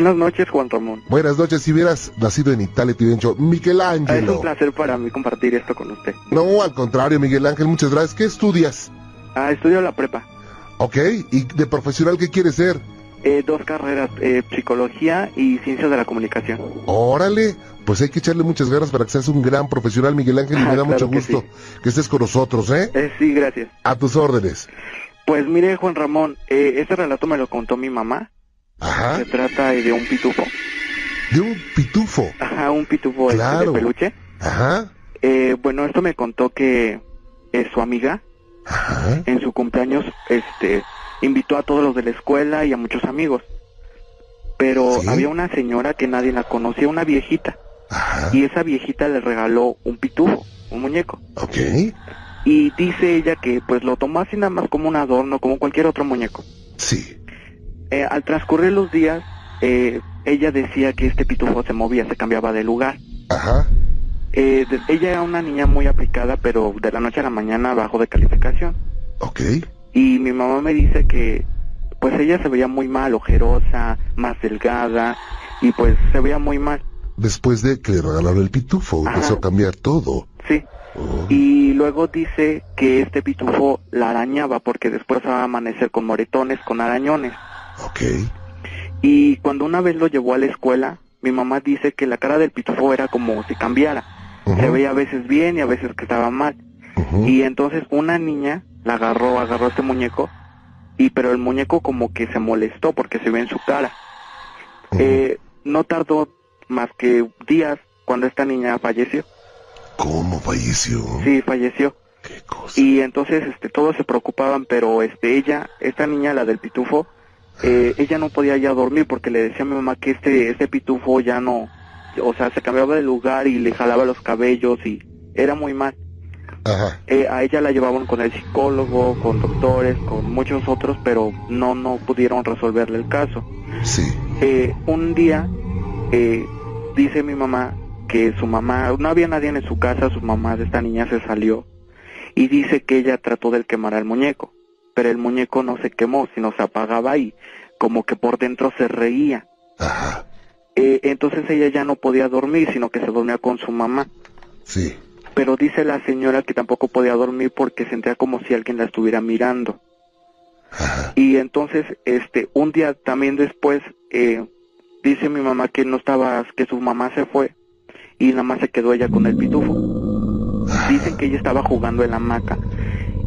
Buenas noches, Juan Ramón. Buenas noches, si hubieras nacido en Italia te hubieran dicho, Miguel Es un placer para mí compartir esto con usted. No, al contrario, Miguel Ángel, muchas gracias. ¿Qué estudias? Ah, estudio la prepa. ¿Ok? ¿Y de profesional qué quieres ser? Eh, dos carreras, eh, psicología y ciencias de la comunicación. Órale, pues hay que echarle muchas ganas para que seas un gran profesional, Miguel Ángel, y me da mucho claro que gusto que estés con nosotros, ¿eh? Eh, sí, gracias. A tus órdenes. Pues mire, Juan Ramón, eh, este relato me lo contó mi mamá. Ajá. Se trata de un pitufo. De un pitufo. Ajá, un pitufo este, Claro. de peluche. Ajá. Eh, bueno, esto me contó que eh, su amiga Ajá. en su cumpleaños este invitó a todos los de la escuela y a muchos amigos. Pero Sí. había una señora que nadie la conocía, una viejita, Ajá. y esa viejita le regaló un pitufo, un muñeco. Ok. Y dice ella que pues lo tomó así nada más como un adorno, como cualquier otro muñeco. Sí. Eh, al transcurrir los días, eh, ella decía que este pitufo se movía, se cambiaba de lugar. Ajá. Eh, de- ella era una niña muy aplicada, pero de la noche a la mañana bajó de calificación. Ok. Y mi mamá me dice que pues ella se veía muy mal, ojerosa, más delgada, y pues se veía muy mal. Después de que le regalaron el pitufo, Ajá. empezó a cambiar todo. Sí. Oh. Y luego dice que este pitufo la arañaba porque después va a amanecer con moretones, con arañones. Ok. Y cuando una vez lo llevó a la escuela, mi mamá dice que la cara del pitufo era como si cambiara. Se veía a veces bien y a veces que estaba mal. Y entonces una niña la agarró, agarró este muñeco, y pero el muñeco como que se molestó porque se ve en su cara. Eh, no tardó más que días cuando esta niña falleció. ¿Cómo falleció? Sí, falleció. Qué cosa. Y entonces este todos se preocupaban, pero este ella, esta niña la del pitufo, eh, ella no podía ya dormir porque le decía a mi mamá que este este pitufo ya no, o sea, se cambiaba de lugar y le jalaba los cabellos y era muy mal. Ajá. Eh, a ella la llevaban con el psicólogo, con doctores, con muchos otros, pero no no pudieron resolverle el caso. Sí. Eh, un día eh, dice mi mamá que su mamá, no había nadie en su casa, su mamá de esta niña se salió y dice que ella trató de quemar al muñeco, pero el muñeco no se quemó, sino se apagaba y como que por dentro se reía. Ajá. Eh, entonces ella ya no podía dormir, sino que se dormía con su mamá. Sí. Pero dice la señora que tampoco podía dormir porque sentía como si alguien la estuviera mirando. Ajá. Y entonces, este, un día también después, eh, dice mi mamá que no estaba, que su mamá se fue y nada más se quedó ella con el pitufo. Dicen que ella estaba jugando en la hamaca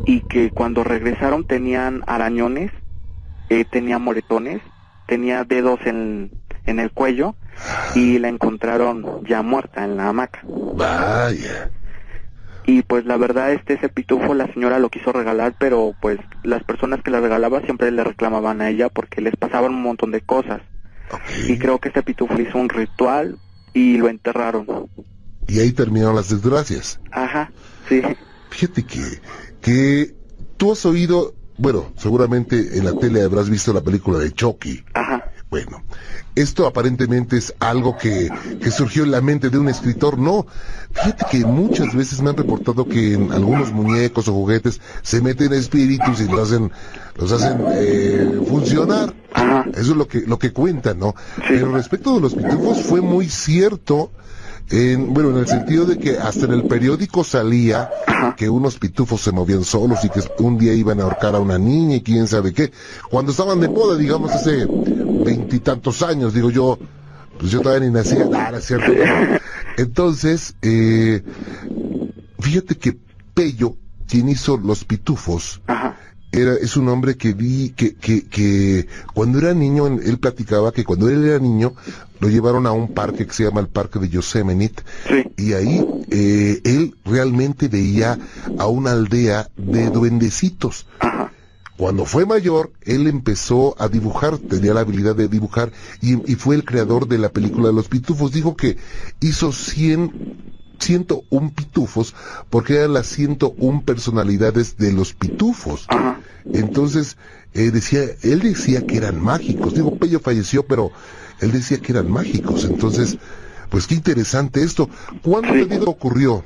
y que cuando regresaron tenían arañones, eh, tenía moretones, tenía dedos en, en el cuello y la encontraron ya muerta en la hamaca. Vaya. Y pues la verdad este ese pitufo la señora lo quiso regalar, pero pues las personas que la regalaba siempre le reclamaban a ella porque les pasaban un montón de cosas. Y creo que este pitufo hizo un ritual y lo enterraron. Y ahí terminaron las desgracias. Ajá, sí. Fíjate que, que tú has oído, bueno, seguramente en la tele habrás visto la película de Chucky. Ajá. Bueno, esto aparentemente es algo que, que surgió en la mente de un escritor. No, fíjate que muchas veces me han reportado que en algunos muñecos o juguetes se meten espíritus y los hacen, los hacen eh, funcionar. Eso es lo que, lo que cuentan, ¿no? Sí. Pero respecto de los pitufos fue muy cierto. En, bueno, en el sentido de que hasta en el periódico salía que unos pitufos se movían solos y que un día iban a ahorcar a una niña y quién sabe qué. Cuando estaban de moda, digamos, hace veintitantos años, digo yo, pues yo todavía ni nacía, nada, es cierto. Entonces, eh, fíjate que Pello, quien hizo los pitufos, Ajá. Era, es un hombre que vi, que, que, que cuando era niño, él platicaba que cuando él era niño, lo llevaron a un parque que se llama el Parque de Yosemite, Sí. y ahí eh, él realmente veía a una aldea de duendecitos. Ajá. Cuando fue mayor, él empezó a dibujar, tenía la habilidad de dibujar, y, y fue el creador de la película de los pitufos. Dijo que hizo 100, 101 pitufos, porque eran las 101 personalidades de los pitufos. Entonces, eh, decía, él decía que eran mágicos. Digo, Pello falleció, pero él decía que eran mágicos. Entonces, Pues qué interesante esto. ¿Cuándo Sí. te digo ocurrió?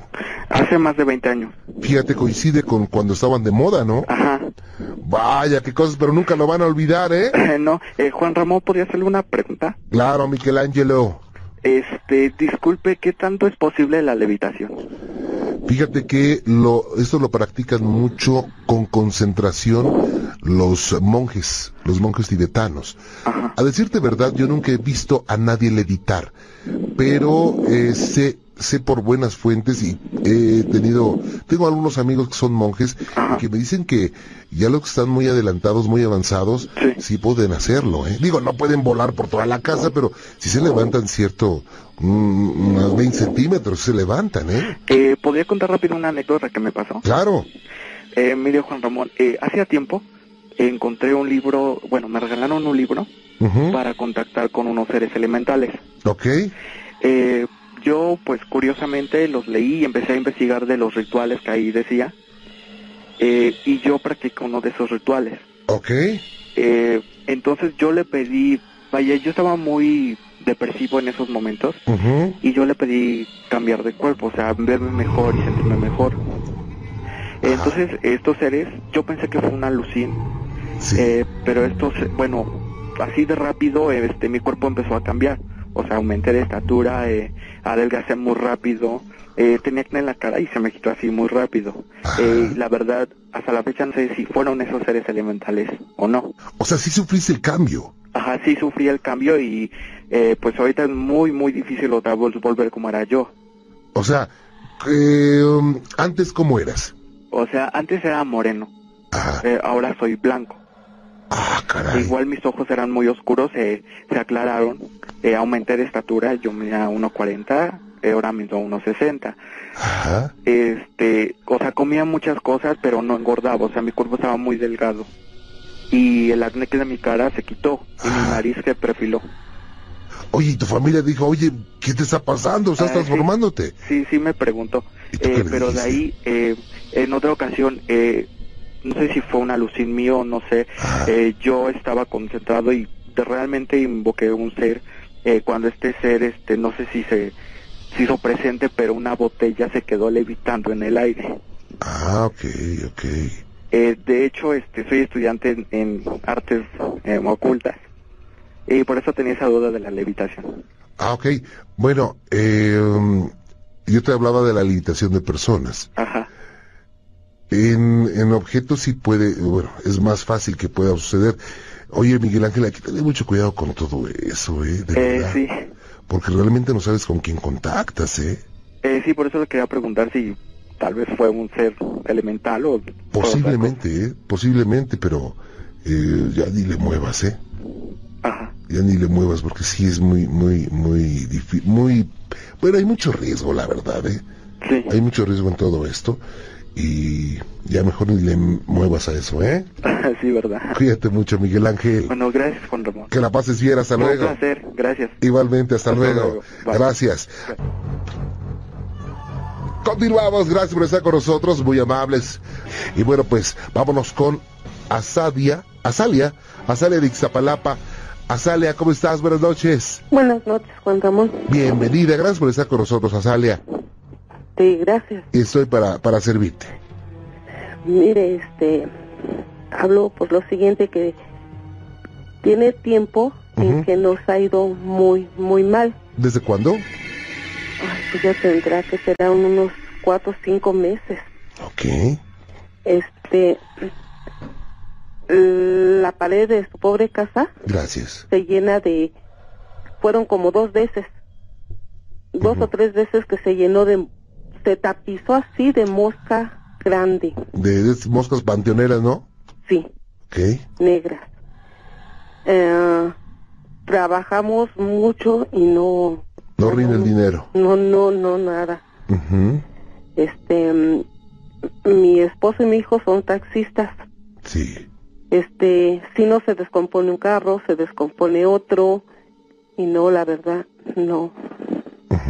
Hace más de 20 años. Fíjate, coincide con cuando estaban de moda, ¿no? Ajá. Vaya, qué cosas, pero nunca lo van a olvidar, ¿eh? no, eh, Juan Ramón, ¿podría hacerle una pregunta? Claro, Michelangelo. Este, disculpe, ¿qué tanto es posible la levitación? Fíjate que lo, esto lo practican mucho con concentración los monjes, los monjes tibetanos. Ajá. A decirte verdad, yo nunca he visto a nadie levitar, pero eh, sé, sé por buenas fuentes y he tenido, tengo algunos amigos que son monjes Ajá. que me dicen que ya los que están muy adelantados, muy avanzados, Sí. sí pueden hacerlo, ¿eh? Digo, no pueden volar por toda la casa, pero si se levantan cierto, mm, unos 20 centímetros, se levantan, ¿eh? Eh, ¿Podría contar rápido una anécdota que me pasó? Claro. Eh, mire, Juan Ramón, eh, hacía tiempo encontré un libro, bueno, me regalaron un libro para contactar con unos seres elementales. Ok. Eh, yo, pues curiosamente, los leí y empecé a investigar de los rituales que ahí decía. Eh, y yo practico uno de esos rituales. Ok. Eh, entonces yo le pedí, vaya, yo estaba muy depresivo en esos momentos y yo le pedí cambiar de cuerpo, o sea, verme mejor y sentirme mejor. Entonces, estos seres, yo pensé que fue una alucin, Sí. eh, pero estos, bueno, así de rápido, este, mi cuerpo empezó a cambiar. O sea, aumenté de estatura, eh, adelgacé muy rápido, eh, tenía acné en la cara y se me quitó así muy rápido. Ajá. Eh, la verdad, hasta la fecha no sé si fueron esos seres elementales o no. O sea, sí sufriste el cambio. Ajá, sí sufrí el cambio y eh, pues ahorita es muy, muy difícil otra vez volver como era yo. O sea, eh, um, antes cómo eras. O sea, antes era moreno, eh, ahora soy blanco. Ah, caray. Igual mis ojos eran muy oscuros, eh, se aclararon, eh, aumenté de estatura, yo medía 1.40, eh, ahora mido 1.60. Ajá. Este, o sea, comía muchas cosas, pero no engordaba, o sea, mi cuerpo estaba muy delgado. Y el acné que de mi cara se quitó, y mi Ah. nariz se perfiló. Oye, y tu familia dijo, oye, ¿qué te está pasando? Estás Ah, transformándote. Sí, sí me preguntó. ¿Y tú qué Eh, pero de ahí, eh, en otra ocasión, eh, no sé si fue una alucin mío, no sé, Ah. eh, yo estaba concentrado y realmente invoqué un ser. eh, cuando este ser, este, no sé si se, se hizo presente, pero una botella se quedó levitando en el aire. Ah, ok, ok. Eh, de hecho, este, soy estudiante en, en artes eh, ocultas y por eso tenía esa duda de la levitación. Ah, ok. Bueno, eh, yo te hablaba de la limitación de personas. Ajá. En, en objetos sí puede, bueno, es más fácil que pueda suceder. Oye, Miguel Ángel, hay que tener mucho cuidado con todo eso, ¿eh? De Eh, verdad. sí. Porque realmente no sabes con quién contactas, ¿eh? Eh, sí, por eso le quería preguntar si tal vez fue un ser elemental o... Posiblemente, ¿eh? Posiblemente, pero eh, ya ni le muevas, ¿eh? Ajá. Ya ni le muevas porque sí es muy, muy, muy difícil, muy... Bueno, hay mucho riesgo, la verdad, ¿eh? Sí. Hay mucho riesgo en todo esto y ya mejor ni le muevas a eso, ¿eh? sí, verdad. Cuídate mucho, Miguel Ángel. Bueno, gracias, Juan Ramón. Que la pases bien, hasta Fue un luego. placer, gracias. Igualmente, hasta, Hasta luego. luego. Gracias. Continuamos, gracias por estar con nosotros, muy amables. Y bueno, pues vámonos con Asadia, Azalia, Azalia de Ixtapalapa. Azalia, ¿cómo estás? Buenas noches. Buenas noches, Juan Ramón. Bienvenida, gracias por estar con nosotros, Azalia. Sí, gracias. Y estoy para, para servirte. Mire, este, hablo por lo siguiente que tiene tiempo en Ujú. que nos ha ido muy, muy mal. ¿Desde cuándo? Ay, pues ya tendrá que serán unos cuatro o cinco meses. Ok. Este, la pared de su pobre casa Gracias. se llena de, fueron como dos veces, dos o tres veces que se llenó de, se tapizó así de mosca grande, De, moscas panteoneras, ¿no? sí. Ok. negras. Eh, trabajamos mucho y no, No rinde el dinero. no, no, no, nada. Este, mm, mi esposo y mi hijo son taxistas. Sí. Este, si no se descompone un carro, se descompone otro y no, la verdad, no,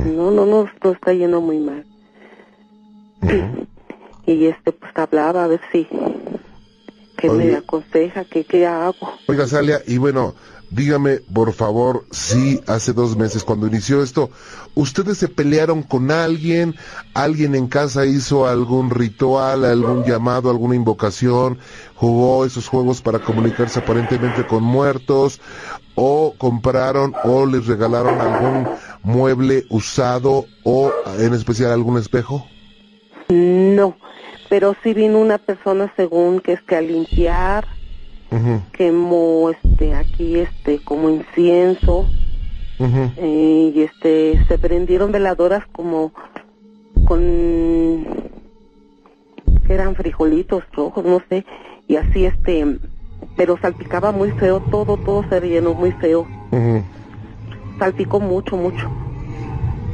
no, no, no, no está yendo muy mal. Y este, pues hablaba a ver si, que Oye. me aconseja, que qué hago. Oiga, Salia, y bueno, dígame, por favor, si hace dos meses cuando inició esto, ¿ustedes se pelearon con alguien? ¿Alguien en casa hizo algún ritual, algún llamado, alguna invocación? ¿Jugó esos juegos para comunicarse aparentemente con muertos? ¿O compraron o les regalaron algún mueble usado o en especial algún espejo? No, pero sí vino una persona según que es que a limpiar, quemó este aquí este como incienso eh, y este se prendieron veladoras como con eran frijolitos rojos, no sé, y así este, pero salpicaba muy feo, todo, todo se llenó muy feo. Salpicó mucho, mucho.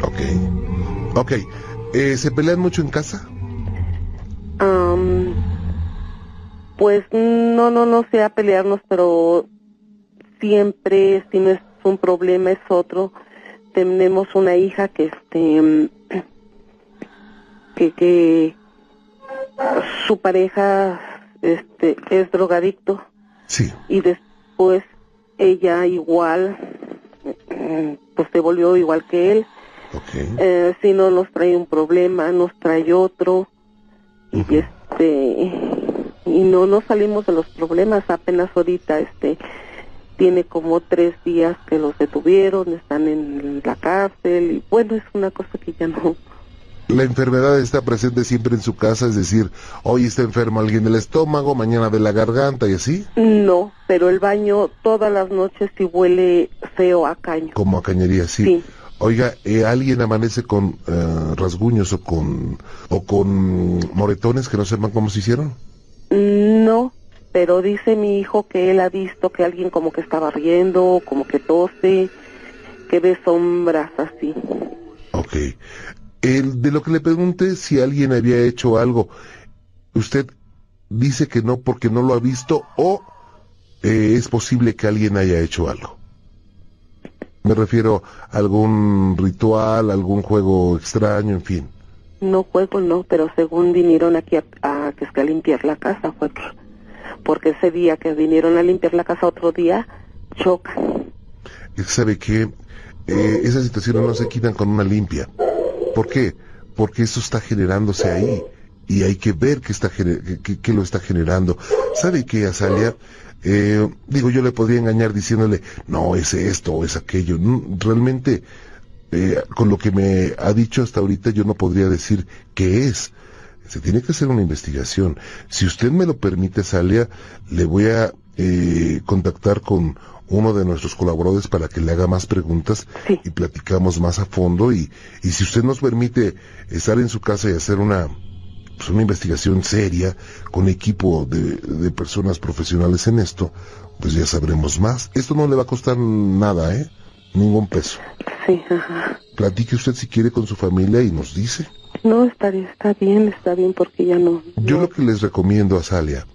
Ok, ok. Eh, ¿Se pelean mucho en casa? pues no, no, no sea pelearnos, pero siempre, si no es un problema, es otro. Tenemos una hija que, este, que, que su pareja, este, es drogadicto. Sí. Y después ella igual, pues se volvió igual que él. Eh, si no nos trae un problema, nos trae otro y este y no no salimos de los problemas apenas ahorita este tiene como tres días que los detuvieron están en la cárcel y bueno es una cosa que ya no la enfermedad está presente siempre en su casa, es decir, hoy está enfermo alguien del estómago, mañana de la garganta y así. No, pero el baño todas las noches sí huele feo a caño. Como a cañería, sí. sí. Oiga, eh, ¿alguien amanece con eh, rasguños o con, o con moretones que no sepan cómo se hicieron? No, pero dice mi hijo que él ha visto que alguien como que estaba riendo, como que tose, que ve sombras así. Ok. El, de lo que le pregunté si alguien había hecho algo, usted dice que no porque no lo ha visto o eh, es posible que alguien haya hecho algo. Me refiero a algún ritual, algún juego extraño, en fin. No juego, no, pero según vinieron aquí a, que que a limpiar la casa, fue porque ese día que vinieron a limpiar la casa otro día, chocan. ¿Sabe qué? Eh, esas situaciones no se quitan con una limpia. ¿Por qué? Porque eso está generándose ahí y hay que ver qué, está, qué, lo está generando. ¿Sabe qué, Azalia? Eh, digo, yo le podría engañar diciéndole, no, es esto o es aquello. realmente, eh, con lo que me ha dicho hasta ahorita, yo no podría decir qué es. Se tiene que hacer una investigación. Si usted me lo permite, Salia, le voy a eh, contactar con uno de nuestros colaboradores para que le haga más preguntas y platicamos más a fondo y, y si usted nos permite estar en su casa y hacer una pues, una investigación seria con equipo de, de, personas profesionales en esto, pues ya sabremos más. Esto no le va a costar nada, ¿eh? Ningún peso. Sí, ajá. Platique usted si quiere con su familia y nos dice. No, está, está bien, está bien porque ya no. Yo lo que les recomiendo a Salia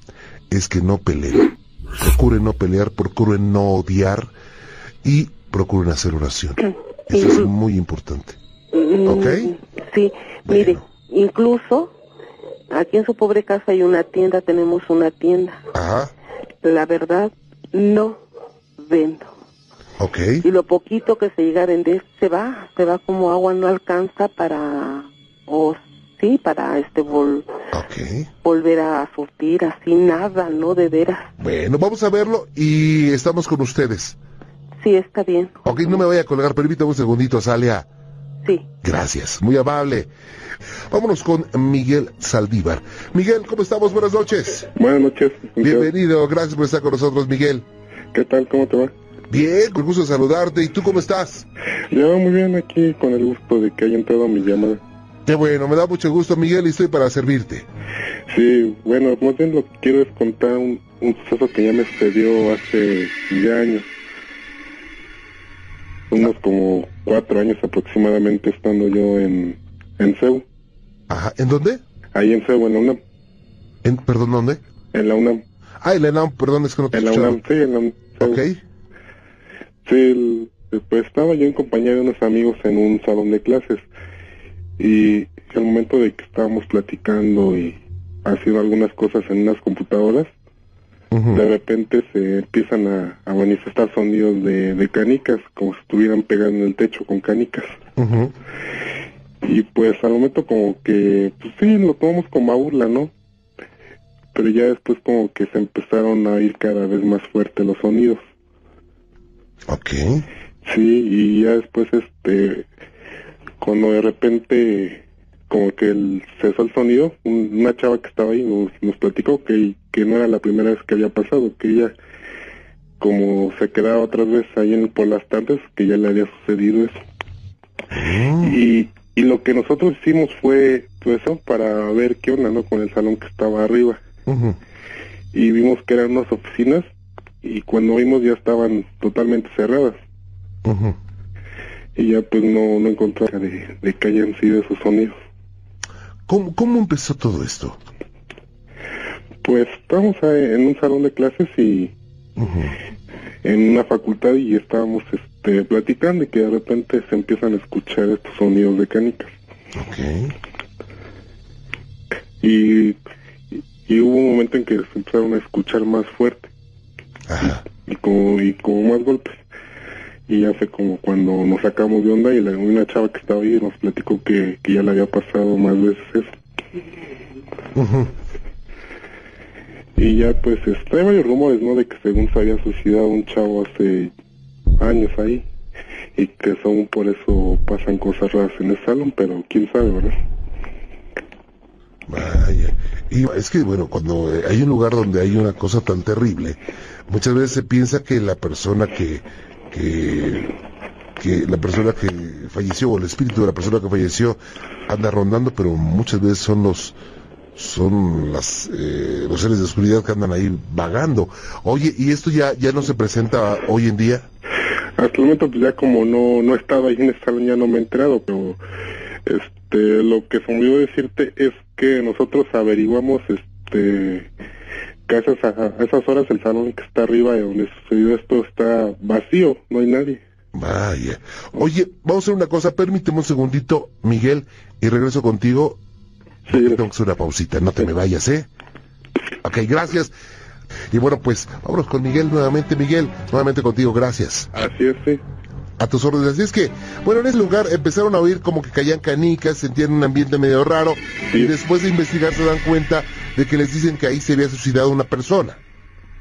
es que no peleen. Procuren no pelear, procuren no odiar y procuren hacer oración. Eso es muy importante. Mm, ¿Ok? Sí, mire, incluso Aquí en su pobre casa hay una tienda, tenemos una tienda. Ajá. La verdad, no vendo. Ok. Y lo poquito que se llega a vender se va, se va como agua, no alcanza para, o sí, para este vol volver a surtir así, nada, no de veras. Bueno, vamos a verlo y estamos con ustedes. Sí, está bien. Ok, no me voy a colgar, permítame un segundito, Salia. Gracias, muy amable. Vámonos con Miguel Saldívar. Miguel, ¿cómo estamos? Buenas noches. Buenas noches. Bienvenido, gracias por estar con nosotros, Miguel. ¿Qué tal? ¿Cómo te va? Bien, con gusto saludarte. ¿Y tú cómo estás? Yo muy bien aquí, con el gusto de que haya entrado mi llamada. Qué bueno, me da mucho gusto, Miguel, y estoy para servirte. Sí, bueno, más bien lo que quiero es contar un, suceso que ya me sucedió hace ya años. Unos como cuatro años aproximadamente estando yo en, en CEU. Ajá, ¿en dónde? Ahí en CEU, en la UNAM. ¿En, perdón, dónde? En la UNAM. Ah, en la UNAM, perdón, es que no te En la UNAM, sí, en la UNAM. Ok. Sí, pues estaba yo en compañía de unos amigos en un salón de clases y al momento de que estábamos platicando y haciendo algunas cosas en unas computadoras, de repente se empiezan a, manifestar sonidos de, canicas, como si estuvieran pegando en el techo con canicas. Y pues al momento como que, pues sí, lo tomamos como a burla, ¿no? Pero ya después como que se empezaron a ir cada vez más fuertes los sonidos. Ok. Sí, y ya después este, cuando de repente como que el, cesó el sonido, una chava que estaba ahí nos, nos platicó que, que no era la primera vez que había pasado, que ella como se quedaba otras veces ahí en, por las tardes, que ya le había sucedido eso. Mm. Y, y lo que nosotros hicimos fue pues, eso para ver qué onda, ¿no? Con el salón que estaba arriba. Y vimos que eran unas oficinas y cuando vimos ya estaban totalmente cerradas. Y ya pues no, no encontraba de, de que hayan sido esos sonidos. ¿Cómo, ¿Cómo empezó todo esto? Pues estábamos en un salón de clases y en una facultad y estábamos este, platicando y que de repente se empiezan a escuchar estos sonidos de canicas. Okay. Y, y, hubo un momento en que se empezaron a escuchar más fuerte Ajá. Y, como, y como más golpes. Y ya fue como cuando nos sacamos de onda y la, una chava que estaba ahí nos platicó que, que ya le había pasado más veces eso. Y ya pues este, hay varios rumores, ¿no? De que según se había suicidado un chavo hace años ahí. Y que según por eso pasan cosas raras en el salón, pero quién sabe, ¿verdad? Vaya. Y es que, bueno, cuando hay un lugar donde hay una cosa tan terrible, muchas veces se piensa que la persona que que, que la persona que falleció o el espíritu de la persona que falleció anda rondando, pero muchas veces son los son las eh, los seres de oscuridad que andan ahí vagando. Oye, ¿y esto ya ya no se presenta hoy en día? Hasta el momento pues ya como no no he estado ahí en el salón ya no me he enterado, pero este lo que se me olvidó decirte es que nosotros averiguamos este a esas, horas el salón que está arriba de donde sucedió esto está vacío, no hay nadie. Vaya. Oye, vamos a hacer una cosa, permíteme un segundito, Miguel, y regreso contigo. Sí. Tengo que hacer una pausita, no te me vayas, ¿eh? Ok, gracias. Y bueno, pues vámonos con Miguel nuevamente. Miguel, nuevamente contigo, gracias. Así es, sí. A tus órdenes. Así es que, bueno, en ese lugar empezaron a oír como que caían canicas, sentían un ambiente medio raro, y después de investigar se dan cuenta de que les dicen que ahí se había suicidado una persona.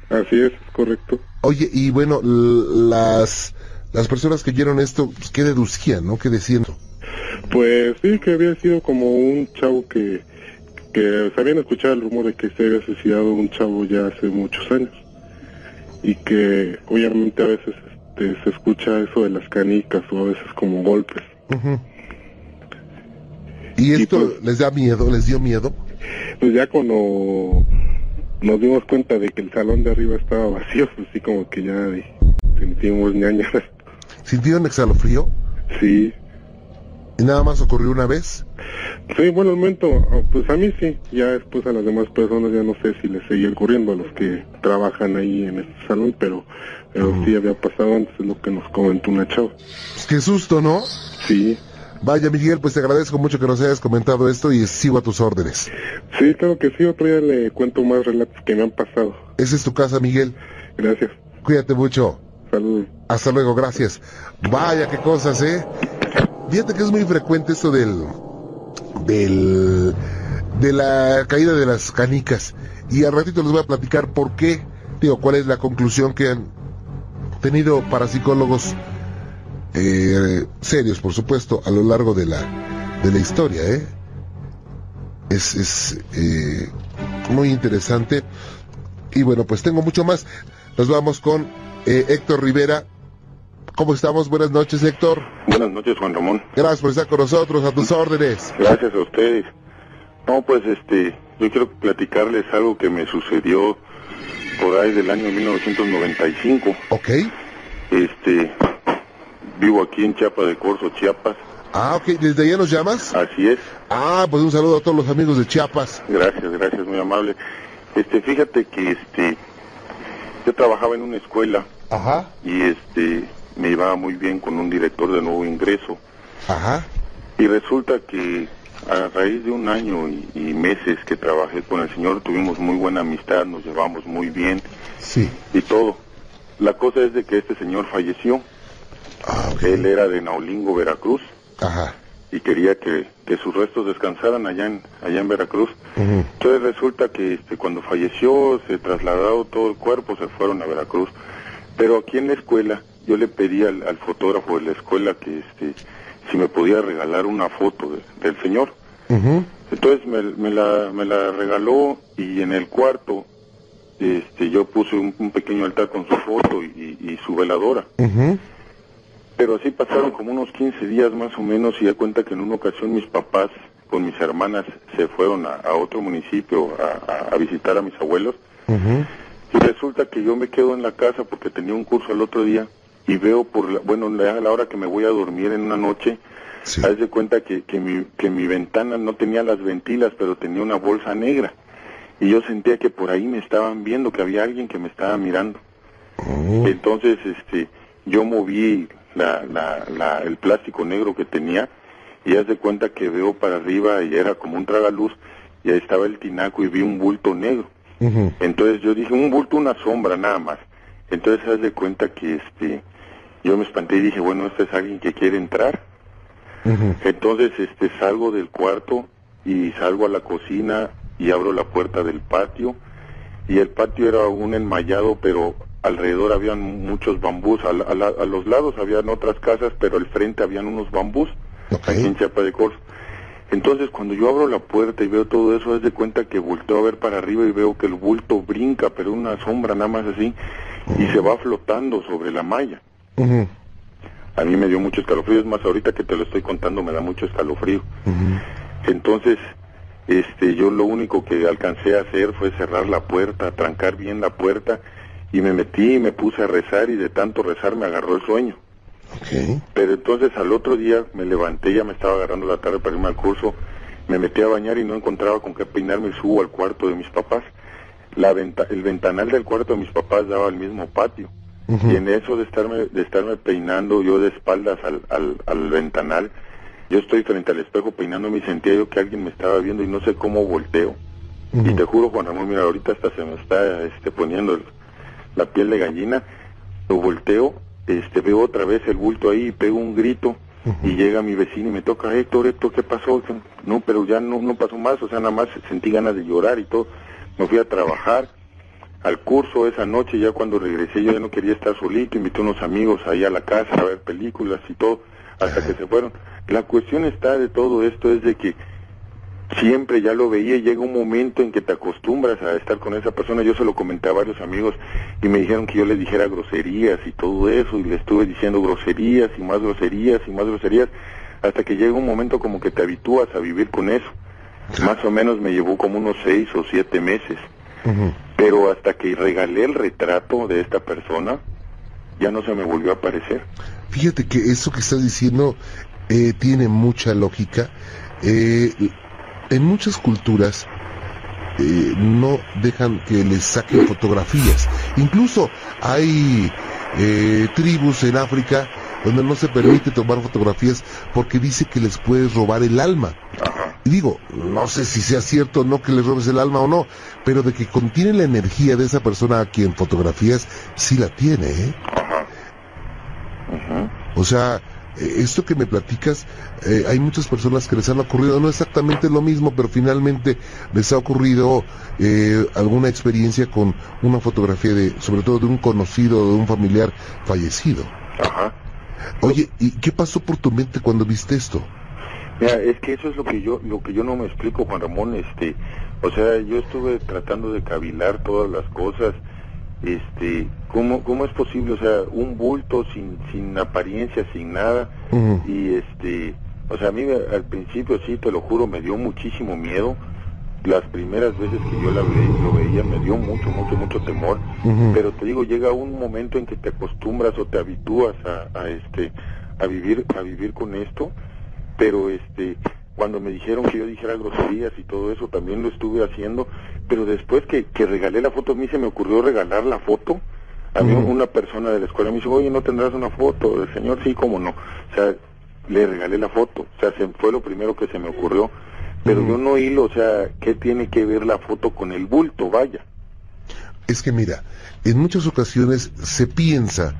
Así es, correcto. Oye, y bueno, las, las personas que oyeron esto, pues, ¿qué deducían, no? ¿Qué decían? Pues sí, que había sido como un chavo que, que se habían escuchado el rumor de que se había suicidado un chavo ya hace muchos años. Y que obviamente a veces este, se escucha eso de las canicas o a veces como golpes. ¿Y esto pues les da miedo? ¿Les dio miedo? Pues ya cuando nos dimos cuenta de que el salón de arriba estaba vacío, pues sí como que ya sentimos ñañas. ¿Sintieron exhalofrío? Sí. ¿Y nada más ocurrió una vez? Sí, bueno, al momento, pues a mí sí. Ya después a las demás personas ya no sé si les seguía ocurriendo a los que trabajan ahí en el salón, pero, pero sí había pasado antes, es lo que nos comentó una chava. Pues qué susto, ¿no? Sí. Vaya, Miguel, pues te agradezco mucho que nos hayas comentado esto y sigo a tus órdenes. Sí, claro que sí. Otro día le cuento más relatos que me han pasado. Esa es tu casa, Miguel. Gracias. Cuídate mucho. Saludos. Hasta luego, gracias. Vaya, qué cosas, ¿eh? Fíjate que es muy frecuente esto del... del... de la caída de las canicas. Y al ratito les voy a platicar por qué, digo, cuál es la conclusión que han tenido parapsicólogos eh, serios, por supuesto, a lo largo de la, de la historia. ¿eh? Es, es eh, muy interesante. Y bueno, pues tengo mucho más. Nos vamos con eh, Héctor Rivera. ¿Cómo estamos? Buenas noches, Héctor. Buenas noches, Juan Ramón. Gracias por estar con nosotros, a tus órdenes. Gracias a ustedes. No, pues este, yo quiero platicarles algo que me sucedió por ahí del año 1995. Ok. Este, Vivo aquí en Chiapas de Corzo, Chiapas. Ah, ok. ¿Desde allá nos llamas? Así es. Ah, pues un saludo a todos los amigos de Chiapas. Gracias, gracias, muy amable. Este, fíjate que este, yo trabajaba en una escuela. Ajá. Y este, me iba muy bien con un director de nuevo ingreso. Ajá. Y resulta que a raíz de un año y, meses que trabajé con el señor, tuvimos muy buena amistad, nos llevamos muy bien. Sí. Y todo. La cosa es de que este señor falleció. Ah, Él era de Naulingo, Veracruz. Ajá. Y quería que, que sus restos descansaran allá en, allá en Veracruz. Entonces resulta que este, cuando falleció, se trasladó todo el cuerpo, se fueron a Veracruz. Pero aquí en la escuela, yo le pedí al, al fotógrafo de la escuela que este, si me podía regalar una foto del señor. Entonces me, me, la, me la regaló y en el cuarto este, yo puse un, pequeño altar con su foto y, su veladora. Pero así pasaron como unos 15 días más o menos y da cuenta que en una ocasión mis papás con mis hermanas se fueron a, otro municipio a, visitar a mis abuelos. Y resulta que yo me quedo en la casa porque tenía un curso el otro día y veo por, la, bueno, a la hora que me voy a dormir en una noche, haz de cuenta que, que, mi, que mi ventana no tenía las ventilas, pero tenía una bolsa negra. Y yo sentía que por ahí me estaban viendo, que había alguien que me estaba mirando. Oh. Entonces, este, yo moví la, la, la, el plástico negro que tenía y haz de cuenta que veo para arriba y era como un tragaluz y ahí estaba el tinaco y vi un bulto negro. Entonces yo dije, un bulto, una sombra, nada más. Entonces haz de cuenta que este, yo me espanté y dije, bueno, este es alguien que quiere entrar. Entonces este salgo del cuarto y salgo a la cocina y abro la puerta del patio y el patio era un enmayado pero alrededor habían muchos bambús, a, los lados habían otras casas pero al frente habían unos bambús aquí en Chiapa de Corzo. Entonces cuando yo abro la puerta y veo todo eso, es de cuenta que volteo a ver para arriba y veo que el bulto brinca, pero una sombra nada más así, y se va flotando sobre la malla. A mí me dio mucho escalofrío, es más, ahorita que te lo estoy contando me da mucho escalofrío. Entonces, este, yo lo único que alcancé a hacer fue cerrar la puerta, trancar bien la puerta, y me metí y me puse a rezar, y de tanto rezar me agarró el sueño. Pero entonces al otro día me levanté, ya me estaba agarrando la tarde para irme al curso, me metí a bañar y no encontraba con qué peinarme y subo al cuarto de mis papás. La el ventanal del cuarto de mis papás daba al mismo patio. Y en eso de estarme, de estarme peinando yo de espaldas al, al, al ventanal, yo estoy frente al espejo peinándome y sentía yo que alguien me estaba viendo y no sé cómo volteo. Y te juro, Juan Ramón, mira, ahorita hasta se me está este, poniendo la piel de gallina. Lo volteo, este, veo otra vez el bulto ahí y pego un grito. Y llega mi vecino y me toca, Héctor, Héctor, ¿qué pasó? No, pero ya no, no pasó más, o sea, nada más sentí ganas de llorar y todo. Me fui a trabajar al curso esa noche, ya cuando regresé yo ya no quería estar solito, invité a unos amigos ahí a la casa a ver películas y todo, hasta que se fueron. La cuestión está de todo esto es de que siempre ya lo veía y llega un momento en que te acostumbras a estar con esa persona. Yo se lo comenté a varios amigos y me dijeron que yo le dijera groserías y todo eso y le estuve diciendo groserías y más groserías y más groserías hasta que llega un momento como que te habitúas a vivir con eso. Más o menos me llevó como unos seis o siete meses. Pero hasta que regalé el retrato de esta persona, ya no se me volvió a aparecer. Fíjate que eso que estás diciendo eh, tiene mucha lógica. Eh, en muchas culturas eh, no dejan que les saquen fotografías. Incluso hay tribus en África donde no se permite tomar fotografías porque dice que les puedes robar el alma. Y digo, no sé si sea cierto o no que les robes el alma o no, pero de que contiene la energía de esa persona a quien fotografías, sí la tiene, ¿eh? O sea, eh, esto que me platicas, eh, hay muchas personas que les han ocurrido, no exactamente lo mismo, pero finalmente les ha ocurrido eh, alguna experiencia con una fotografía de, sobre todo de un conocido, de un familiar fallecido. Ajá. Oye, ¿y qué pasó por tu mente cuando viste esto? Mira, es que eso es lo que yo lo que yo no me explico, Juan Ramón, este, o sea, yo estuve tratando de cavilar todas las cosas, este, ¿cómo, cómo es posible, o sea, un bulto sin sin apariencia, sin nada. Y este, o sea, a mí al principio sí, te lo juro, me dio muchísimo miedo. Las primeras veces que yo la lo veía me dio mucho, mucho, mucho temor. Pero te digo, llega un momento en que te acostumbras o te habitúas a, a este, a vivir, a vivir con esto. Pero este cuando me dijeron que yo dijera groserías y todo eso también lo estuve haciendo pero después que, que regalé la foto a mí se me ocurrió regalar la foto a mí una persona de la escuela me dijo oye no tendrás una foto del señor sí cómo no o sea le regalé la foto o sea se, fue lo primero que se me ocurrió pero yo no hilo, o sea, ¿qué tiene que ver la foto con el bulto? Vaya. Es que mira, en muchas ocasiones se piensa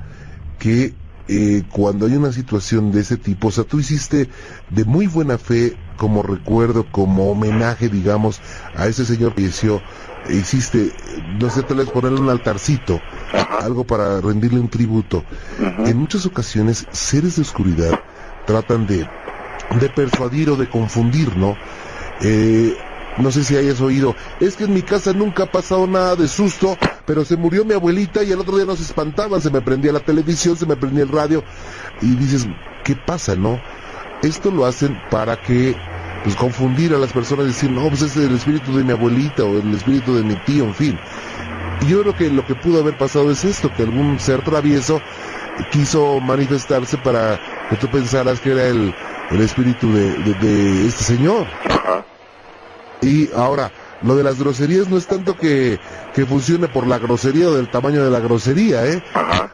que eh, cuando hay una situación de ese tipo, o sea, tú hiciste de muy buena fe, como recuerdo, como homenaje, digamos, a ese señor que falleció, hiciste, no sé, tal vez ponerle un altarcito, algo para rendirle un tributo. En muchas ocasiones, seres de oscuridad tratan de, de persuadir o de confundir, ¿no? Eh, no sé si hayas oído, es que en mi casa nunca ha pasado nada de susto, pero se murió mi abuelita y el otro día nos espantaban, se me prendía la televisión, se me prendía el radio, y dices, ¿qué pasa, no? Esto lo hacen para que, pues, confundir a las personas, decir, no, pues es el espíritu de mi abuelita o el espíritu de mi tío, en fin. Y yo creo que lo que pudo haber pasado es esto, que algún ser travieso quiso manifestarse para que tú pensaras que era el, el espíritu de, de este señor. Y ahora, lo de las groserías no es tanto que, que funcione por la grosería o del tamaño de la grosería, ¿eh?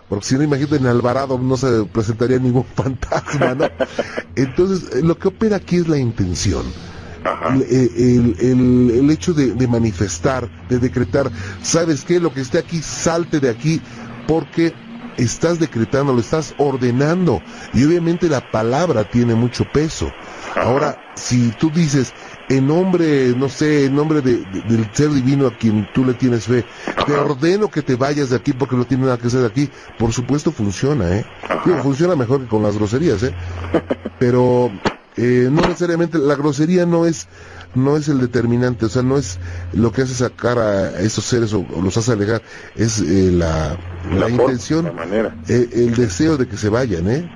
Porque si no, imagínate, en Alvarado no se presentaría ningún fantasma, ¿no? Entonces, lo que opera aquí es la intención. El, el, el, el, hecho de, de, manifestar, de decretar, ¿sabes qué? Lo que esté aquí, salte de aquí, porque estás decretando, lo estás ordenando. Y obviamente la palabra tiene mucho peso. Ahora, si tú dices, en nombre, no sé, en nombre de, de, del ser divino a quien tú le tienes fe, te ordeno que te vayas de aquí porque no tiene nada que hacer de aquí, por supuesto funciona, ¿eh? Digo, funciona mejor que con las groserías, ¿eh? Pero eh, no necesariamente, la grosería no es no es el determinante, o sea, no es lo que hace sacar a esos seres o, o los hace alejar, es eh, la, la, la, intención, manera. Eh, el deseo de que se vayan, ¿eh?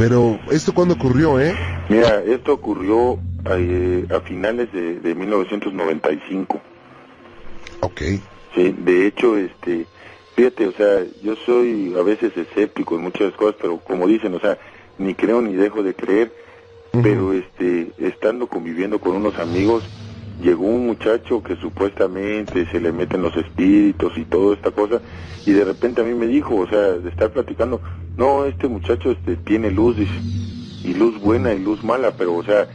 Pero, ¿esto cuándo ocurrió, eh? Mira, esto ocurrió eh, a finales de, de 1995. Ok. Sí, de hecho, este, fíjate, o sea, yo soy a veces escéptico en muchas cosas, pero como dicen, o sea, ni creo ni dejo de creer, uh -huh. pero este, estando conviviendo con unos amigos, llegó un muchacho que supuestamente se le meten los espíritus y toda esta cosa, y de repente a mí me dijo, o sea, de estar platicando, no, este muchacho este, tiene luz, y luz buena y luz mala, pero o sea,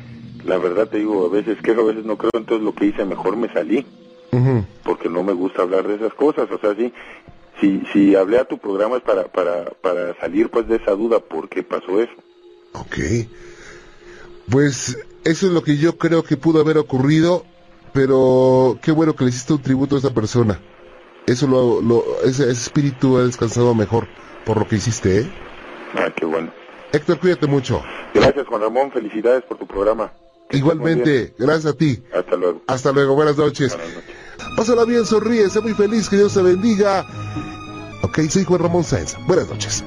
la verdad te digo, a veces creo, a veces no creo, entonces lo que hice, mejor me salí, uh -huh. porque no me gusta hablar de esas cosas, o sea, sí, si, si hablé a tu programa es para, para, para salir pues de esa duda, ¿por qué pasó eso? Ok, pues eso es lo que yo creo que pudo haber ocurrido, pero qué bueno que le hiciste un tributo a esa persona. Eso lo, lo ese, espíritu ha descansado mejor por lo que hiciste, ¿eh? Ah, qué bueno. Héctor, cuídate mucho. Gracias, Juan Ramón. Felicidades por tu programa. Que Igualmente, gracias a ti. Hasta luego. Hasta luego, buenas noches. Buenas noches. Pásala bien, sonríe, sé muy feliz, que Dios te bendiga. Ok, soy Juan Ramón Sáenz. Buenas noches.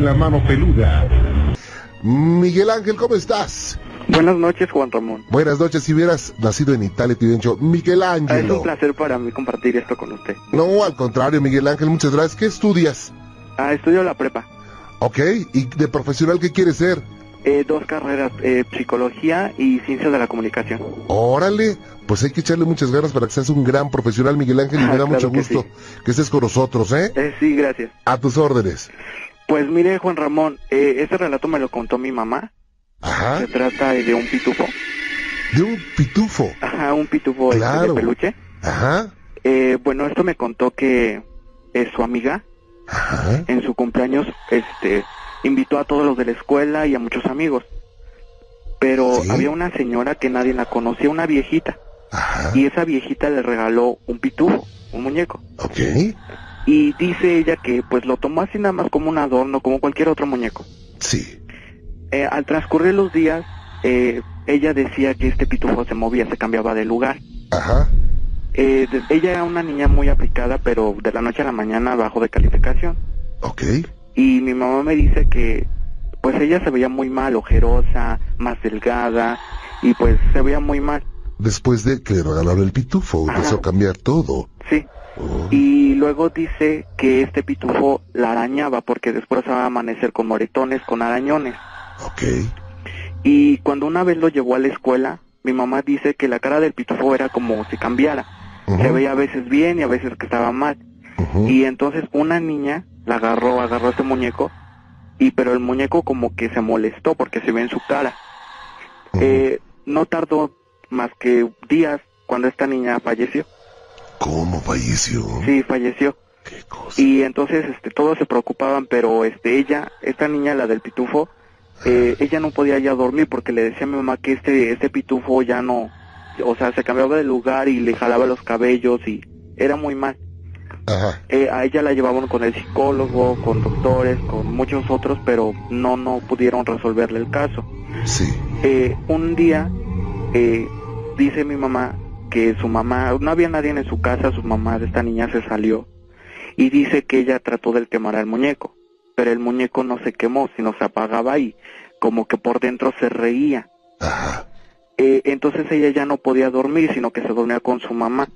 En la mano peluda. Miguel Ángel, ¿cómo estás? Buenas noches, Juan Ramón. Buenas noches, si hubieras nacido en Italia, dicho, Miguel Ángel. Es un placer para mí compartir esto con usted. No, al contrario, Miguel Ángel, muchas gracias. ¿Qué estudias? Ah, estudio la prepa. Ok, ¿y de profesional qué quieres ser? Eh, dos carreras, eh, psicología y ciencias de la comunicación. Órale, pues hay que echarle muchas ganas para que seas un gran profesional, Miguel Ángel, y me da claro mucho gusto que, sí. que, estés con nosotros, ¿eh? ¿eh? Sí, gracias. A tus órdenes. Pues mire, Juan Ramón, eh, este relato me lo contó mi mamá. Ajá. Se trata de un pitufo. ¿De un pitufo? Ajá, un pitufo claro. de peluche. Ajá. Eh, bueno, esto me contó que su amiga, Ajá. en su cumpleaños, este, invitó a todos los de la escuela y a muchos amigos. Pero ¿Sí? había una señora que nadie la conocía, una viejita. Ajá. Y esa viejita le regaló un pitufo, un muñeco. Ok. Y dice ella que pues lo tomó así nada más como un adorno, como cualquier otro muñeco. Sí. Eh, al transcurrir los días, eh, ella decía que este pitufo se movía, se cambiaba de lugar. Ajá. Eh, de, ella era una niña muy aplicada, pero de la noche a la mañana bajó de calificación. Ok. Y mi mamá me dice que pues ella se veía muy mal, ojerosa, más delgada, y pues se veía muy mal. Después de que le regalaron el pitufo, empezó a cambiar todo. Sí. Y luego dice que este pitufo la arañaba porque después va a amanecer con moretones, con arañones. Ok. Y cuando una vez lo llevó a la escuela, mi mamá dice que la cara del pitufo era como si cambiara. Se veía a veces bien y a veces que estaba mal. Y entonces una niña la agarró, agarró este muñeco, y pero el muñeco como que se molestó porque se ve en su cara. Eh, no tardó más que días cuando esta niña falleció. ¿Cómo falleció? Sí, falleció. ¿Qué cosa? Y entonces este, todos se preocupaban, pero este, ella, esta niña, la del pitufo, eh, ella no podía ya dormir porque le decía a mi mamá que este, este pitufo ya no, o sea, se cambiaba de lugar y le jalaba los cabellos y era muy mal. Ajá. Eh, a ella la llevaban con el psicólogo, con doctores, con muchos otros, pero no, no pudieron resolverle el caso. Sí. Eh, un día, eh, dice mi mamá que su mamá, no había nadie en su casa, su mamá de esta niña se salió y dice que ella trató de quemar al muñeco, pero el muñeco no se quemó, sino se apagaba y como que por dentro se reía. Ajá. Eh, entonces ella ya no podía dormir, sino que se dormía con su mamá.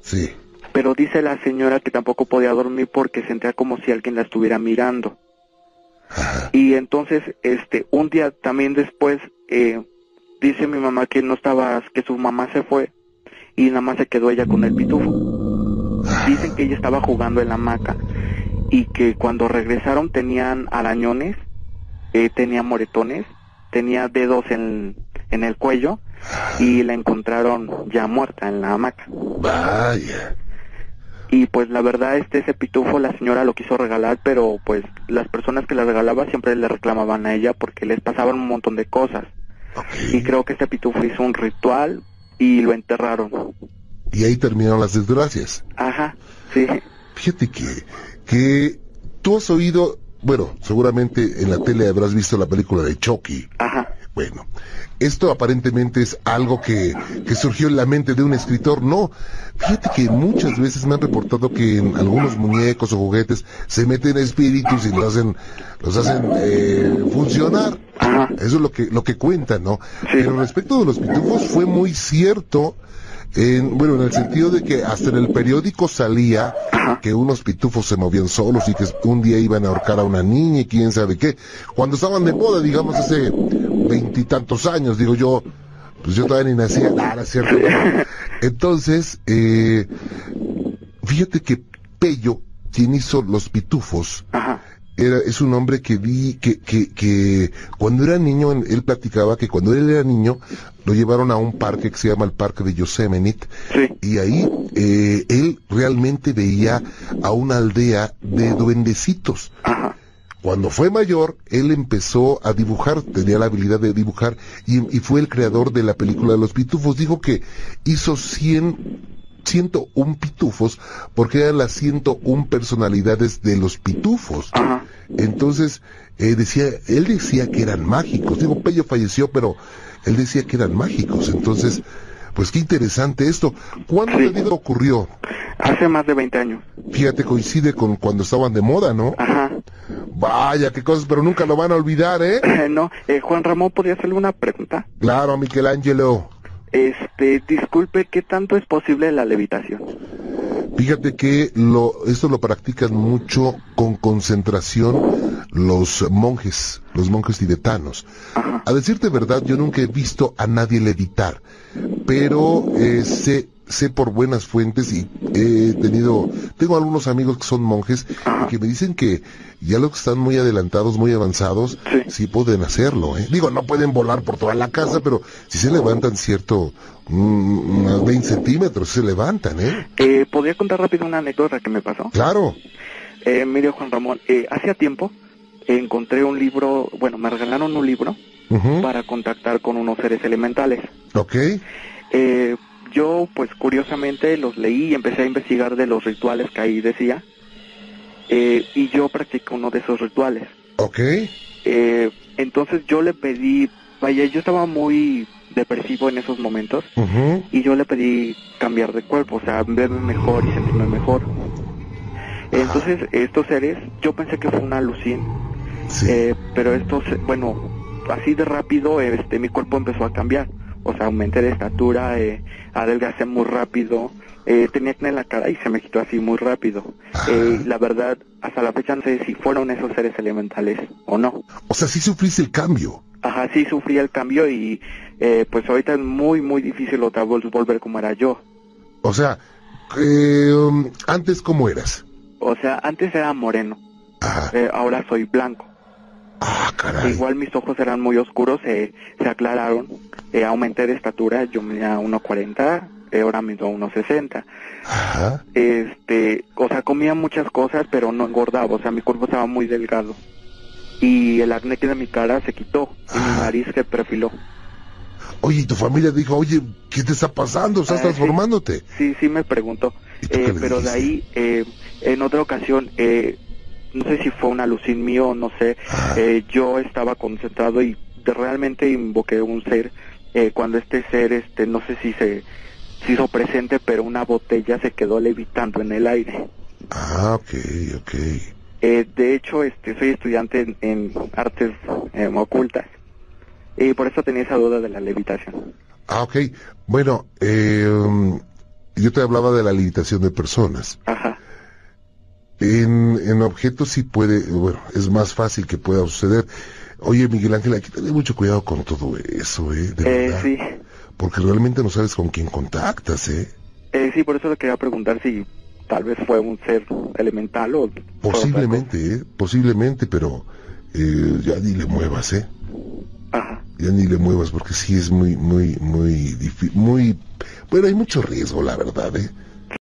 Sí. Pero dice la señora que tampoco podía dormir porque sentía como si alguien la estuviera mirando. Ajá. Y entonces, este, un día también después, eh, dice mi mamá que no estaba, que su mamá se fue y nada más se quedó ella con el pitufo. Dicen que ella estaba jugando en la hamaca y que cuando regresaron tenían arañones, eh, tenía moretones, tenía dedos en, en el cuello y la encontraron ya muerta en la hamaca. Vaya. Y pues la verdad este ese pitufo la señora lo quiso regalar, pero pues las personas que la regalaba siempre le reclamaban a ella porque les pasaban un montón de cosas. Y creo que este pitufo hizo un ritual y lo enterraron. Y ahí terminaron las desgracias. Ajá, sí. Fíjate que, que tú has oído, bueno, seguramente en la tele habrás visto la película de Chucky. Ajá. Bueno, esto aparentemente es algo que, que surgió en la mente de un escritor. No, fíjate que muchas veces me han reportado que en algunos muñecos o juguetes se meten espíritus y los hacen, los hacen eh, funcionar. Eso es lo que, lo que cuentan, ¿no? Pero respecto de los pitufos fue muy cierto. En, bueno, en el sentido de que hasta en el periódico salía que unos pitufos se movían solos y que un día iban a ahorcar a una niña y quién sabe qué. Cuando estaban de moda, digamos, hace veintitantos años, digo yo, pues yo todavía ni nacía, nada, cierto. Entonces, eh, fíjate que Pello, quien hizo los pitufos, Ajá. era, es un hombre que vi que, que, que cuando era niño, él él platicaba que cuando él era niño, lo llevaron a un parque que se llama el Parque de Yosemite, Sí. y ahí eh, él realmente veía a una aldea de duendecitos. Ajá. Cuando fue mayor, él empezó a dibujar, tenía la habilidad de dibujar, y, y fue el creador de la película de los pitufos. Dijo que hizo 100, 101 pitufos, porque eran las 101 personalidades de los pitufos. Ajá. Entonces, eh, decía, él decía que eran mágicos. Digo, Pello falleció, pero él decía que eran mágicos. Entonces, pues qué interesante esto. ¿Cuándo Sí. ocurrió? Hace más de 20 años. Fíjate, coincide con cuando estaban de moda, ¿no? Ajá. Vaya, qué cosas, pero nunca lo van a olvidar, ¿eh? no, eh, Juan Ramón, ¿podría hacerle una pregunta? Claro, Michelangelo. Este, disculpe, ¿qué tanto es posible la levitación? Fíjate que lo, esto lo practican mucho con concentración los monjes, los monjes tibetanos. Ajá. A decirte verdad, yo nunca he visto a nadie levitar, pero eh, sé, sé por buenas fuentes y he tenido, tengo algunos amigos que son monjes y que me dicen que ya los que están muy adelantados, muy avanzados, Sí. sí pueden hacerlo. ¿eh? Digo, no pueden volar por toda la casa, pero si se levantan cierto, unos 20 centímetros, se levantan, ¿eh? Eh, ¿Podría contar rápido una anécdota que me pasó? Claro. Eh, mire, Juan Ramón, eh, hacía tiempo encontré un libro, bueno, me regalaron un libro para contactar con unos seres elementales. Ok. Eh, yo, pues curiosamente, los leí y empecé a investigar de los rituales que ahí decía. Eh, y yo practico uno de esos rituales. Ok. Eh, entonces yo le pedí, vaya, yo estaba muy depresivo en esos momentos y yo le pedí cambiar de cuerpo, o sea, verme mejor y sentirme mejor. Entonces estos seres, yo pensé que fue una alucin, Sí. eh, pero estos, bueno, así de rápido, este, mi cuerpo empezó a cambiar, o sea, aumenté de estatura, eh, adelgacé muy rápido Eh, tenía acné en la cara y se me quitó así muy rápido. Eh, la verdad, hasta la fecha no sé si fueron esos seres elementales o no. O sea, sí sufriste el cambio. Ajá, sí sufrí el cambio y eh, pues ahorita es muy, muy difícil otra vez volver como era yo. O sea, eh, um, antes cómo eras. O sea, antes era moreno. Eh, ahora soy blanco. Ah, caray. Igual mis ojos eran muy oscuros, se aclararon. Eh, aumenté de estatura, yo medía 1.40, eh, ahora mido 1.60. Ajá. Este, o sea, comía muchas cosas, pero no engordaba, o sea, mi cuerpo estaba muy delgado. Y el acné que de mi cara se quitó, y mi nariz se perfiló. Oye, y tu familia dijo, oye, ¿qué te está pasando? Estás Ah, transformándote. Sí, sí me preguntó. ¿Y tú qué Eh, pero de ahí, eh, en otra ocasión, eh, no sé si fue una alucin mío, no sé, Ah. eh, yo estaba concentrado y realmente invoqué un ser. eh, cuando este ser, este, no sé si se, se hizo presente, pero una botella se quedó levitando en el aire. Ah, ok, ok. Eh, de hecho, este, soy estudiante en, en artes eh, ocultas y por eso tenía esa duda de la levitación. Ah, ok. Bueno, eh, um, yo te hablaba de la limitación de personas. Ajá. En, en objetos sí puede, bueno, es más fácil que pueda suceder. Oye, Miguel Ángel, hay que tener mucho cuidado con todo eso, ¿eh? De Eh, verdad. sí. Porque realmente no sabes con quién contactas, ¿eh? Eh, sí, por eso le quería preguntar si tal vez fue un ser elemental o... Posiblemente, ¿eh? Posiblemente, pero eh, ya ni le muevas, ¿eh? Ajá. Ya ni le muevas porque sí es muy, muy, muy difícil, muy... Bueno, hay mucho riesgo, la verdad, ¿eh?